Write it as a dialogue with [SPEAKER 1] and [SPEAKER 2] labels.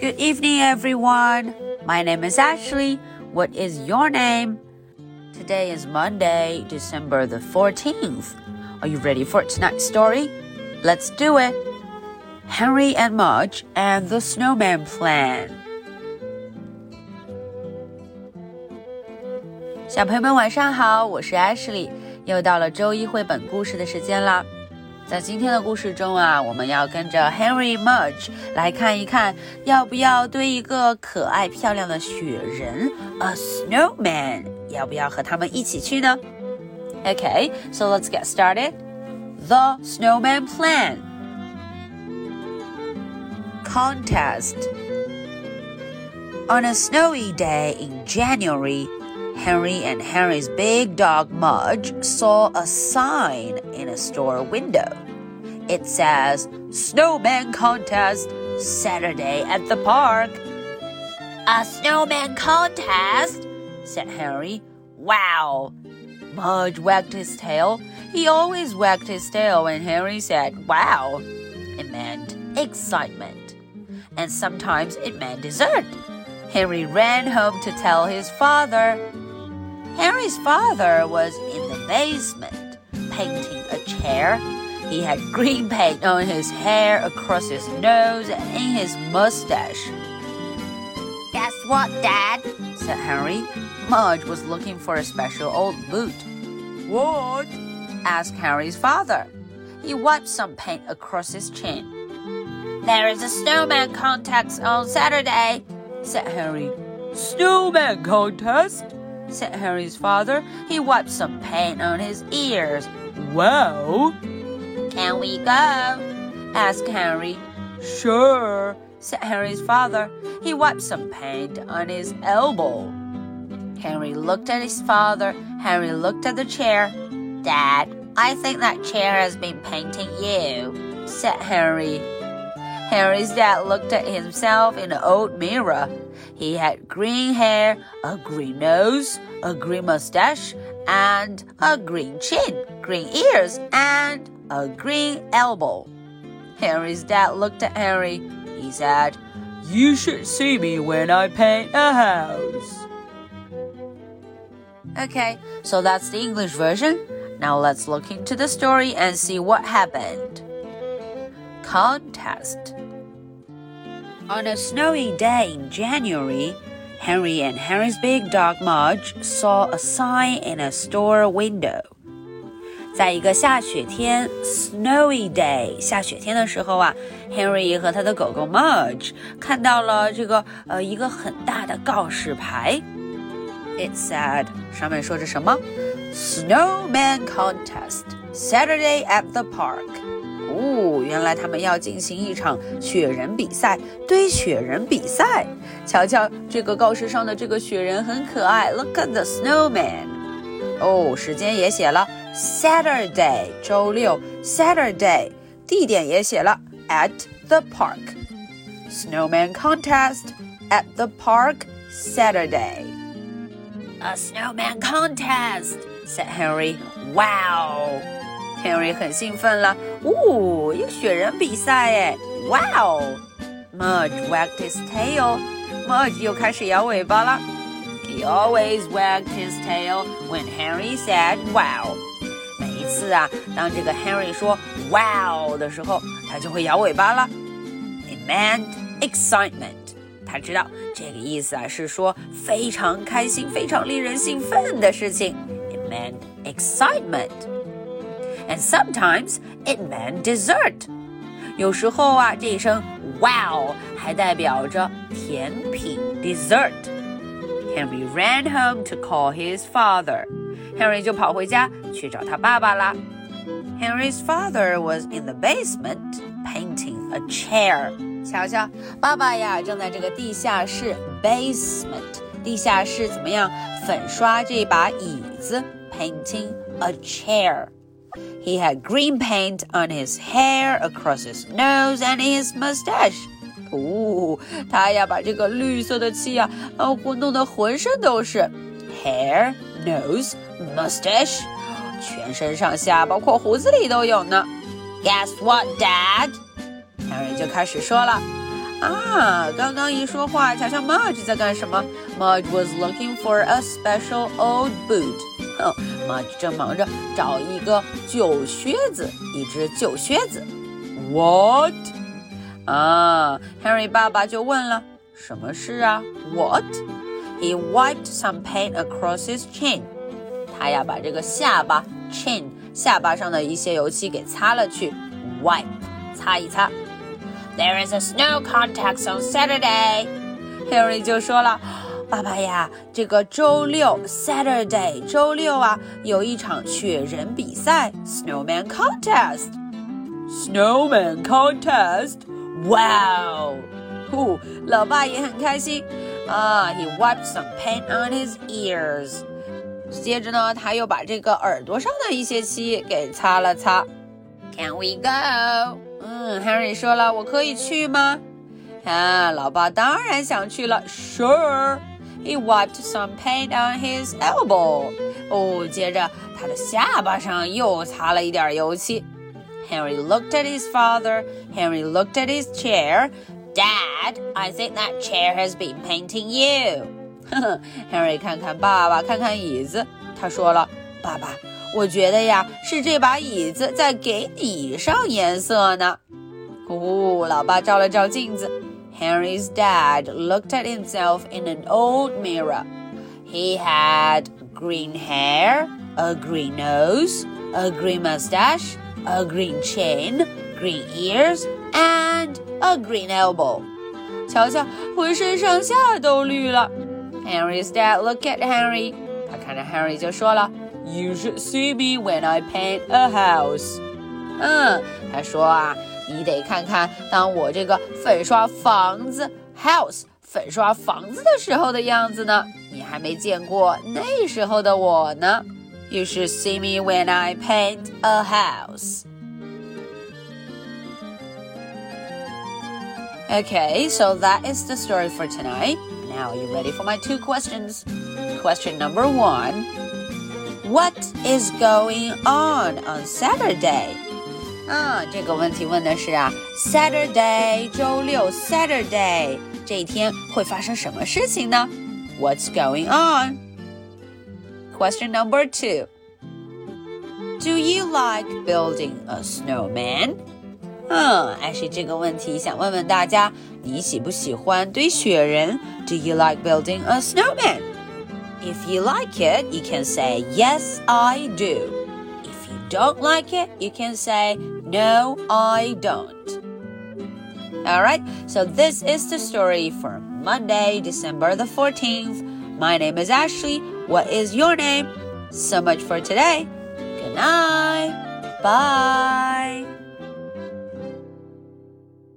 [SPEAKER 1] Good evening, everyone. My name is Ashley. What is your name? Today is Monday, December the 14th. Are you ready for tonight's story? Let's do it. Henry and Mudge and the Snowman Plan. 小朋友们晚上好，我是 Ashley，又到了周一绘本故事的时间啦。 在今天的故事中啊，我们要跟着 Henry Mudge 来看一看，要不要堆一个可爱漂亮的雪人，a snowman，要不要和他们一起去呢？Okay, so let's get started. The snowman plan. Contest. On a snowy day in January, Henry and Henry's big dog Mudge saw a sign in a store window. It says, Snowman Contest, Saturday at the park. A snowman contest? said Henry. Wow. Mudge wagged his tail. He always wagged his tail when Henry said, Wow. It meant excitement. And sometimes it meant dessert. Henry ran home to tell his father. Henry's father was in the basement painting a chair. He had green paint on his hair, across his nose, and in his mustache. Guess what, Dad? said Harry. Mudge was looking for a special old boot. What? asked Harry's father. He wiped some paint across his chin. There is a snowman contest on Saturday, said Harry. Snowman contest? Said Harry's father. He wiped some paint on his ears. Well, can we go? asked Henry. Sure, said Henry's father. He wiped some paint on his elbow. Henry looked at his father. Henry looked at the chair. Dad, I think that chair has been painting you, said Henry. Henry's dad looked at himself in an old mirror. He had green hair, a green nose, a green mustache, and a green chin, green ears, and a green elbow. Harry's dad looked at Harry. He said, You should see me when I paint a house. Okay, so that's the English version. Now let's look into the story and see what happened Contest. On a snowy day in January, Henry and Henry's big dog Mudge saw a sign in a store window. 在一个下雪天，snowy day 下雪天的时候啊，Henry 和他的狗狗 Mudge 看到了这个呃一个很大的告示牌。It said 上面说着什么？Snowman contest Saturday at the park。 哦，原来他们要进行一场雪人比赛，堆雪人比赛。瞧瞧这个告示上的这个雪人很可爱，Look at the snowman。哦，时间也写了，Saturday，周六，Saturday，地点也写了，at the park。Snowman contest at the park Saturday. A snowman contest, said Henry. Wow. Henry 很兴奋了，哦，一个雪人比赛哎，Wow! Mudge wagged his tail. Mudge 又开始摇尾巴了。He always wagged his tail when Henry said "Wow." 每一次啊，当这个 Henry 说 "Wow" 的时候，他就会摇尾巴了。It meant excitement. 他知道这个意思啊，是说非常开心、非常令人兴奋的事情。It meant excitement and sometimes it meant dessert. 有时候啊，这一声 wow 还代表着甜品 dessert。Henry ran home to call his father. Henry 就跑回家去找他爸爸啦。Henry's father was in the basement painting a chair. 瞧瞧，爸爸呀，正在这个地下室 basement 地下室怎么样粉刷这把椅子，painting a chair。 he had green paint on his hair, across his nose, and his mustache. 哦，他呀把这个绿色的漆啊，呃，弄得浑身都是，hair, nose, mustache，全身上下包括胡子里都有呢。Guess what, Dad? Harry 就开始说了 啊，刚刚一说话，瞧瞧 Mudge 在干什么？Mudge was looking for a special old boot。哦 ，Mudge 正忙着找一个旧靴子，一只旧靴子。What？啊，Henry 爸爸就问了，什么事啊？What？He wiped some paint across his chin。他呀，把这个下巴 chin 下巴上的一些油漆给擦了去。Wipe，擦一擦。There is a snow contest on Saturday. Harry 就说了：“爸爸呀，这个周六 Saturday 周六啊，有一场雪人比赛 Snowman contest. Snowman contest. Wow! 呼，老爸也很开心啊。He wiped some paint on his ears. 接着呢，他又把这个耳朵上的一些漆给擦了擦。Can we go? 嗯，Harry 说了，我可以去吗？啊，老爸当然想去了。Sure. He wiped some paint on his elbow. 哦，接着他的下巴上又擦了一点油漆。Henry looked at his father. Henry looked at his chair. Dad, I think that chair has been painting you. Henry 看看爸爸，看看椅子，他说了：“爸爸。”我觉得呀，是这把椅子在给你上颜色呢。哦，老爸照了照镜子。Henry's dad looked at himself in an old mirror. He had green hair, a green nose, a green mustache, a green chin, green ears, and a green elbow. 瞧瞧，浑身上下都绿了。Henry's dad looked at Henry. 他看着 Henry 就说了。You should see me when I paint a house。嗯，他说啊， 你得看看当我这个粉刷房子 house 粉刷房子的时候的样子呢。你还没见过那时候的我呢。You should see me when I paint a house. Okay, so that is the story for tonight. Now, are you ready for my two questions? Question number one what is going on on Saturday？ 啊，这个问题问的是啊，Saturday 周六 Saturday 这一天会发生什么事情呢？What's going on? Question number two. Do you like building a snowman? 嗯，艾希这个问题想问问大家，你喜不喜欢堆雪人？Do you like building a snowman? If you like it, you can say, Yes, I do. If you don't like it, you can say, no, I don't. Alright, so this is the story for Monday, December the 14th. My name is Ashley. What is your name? So much for today. Good night. Bye.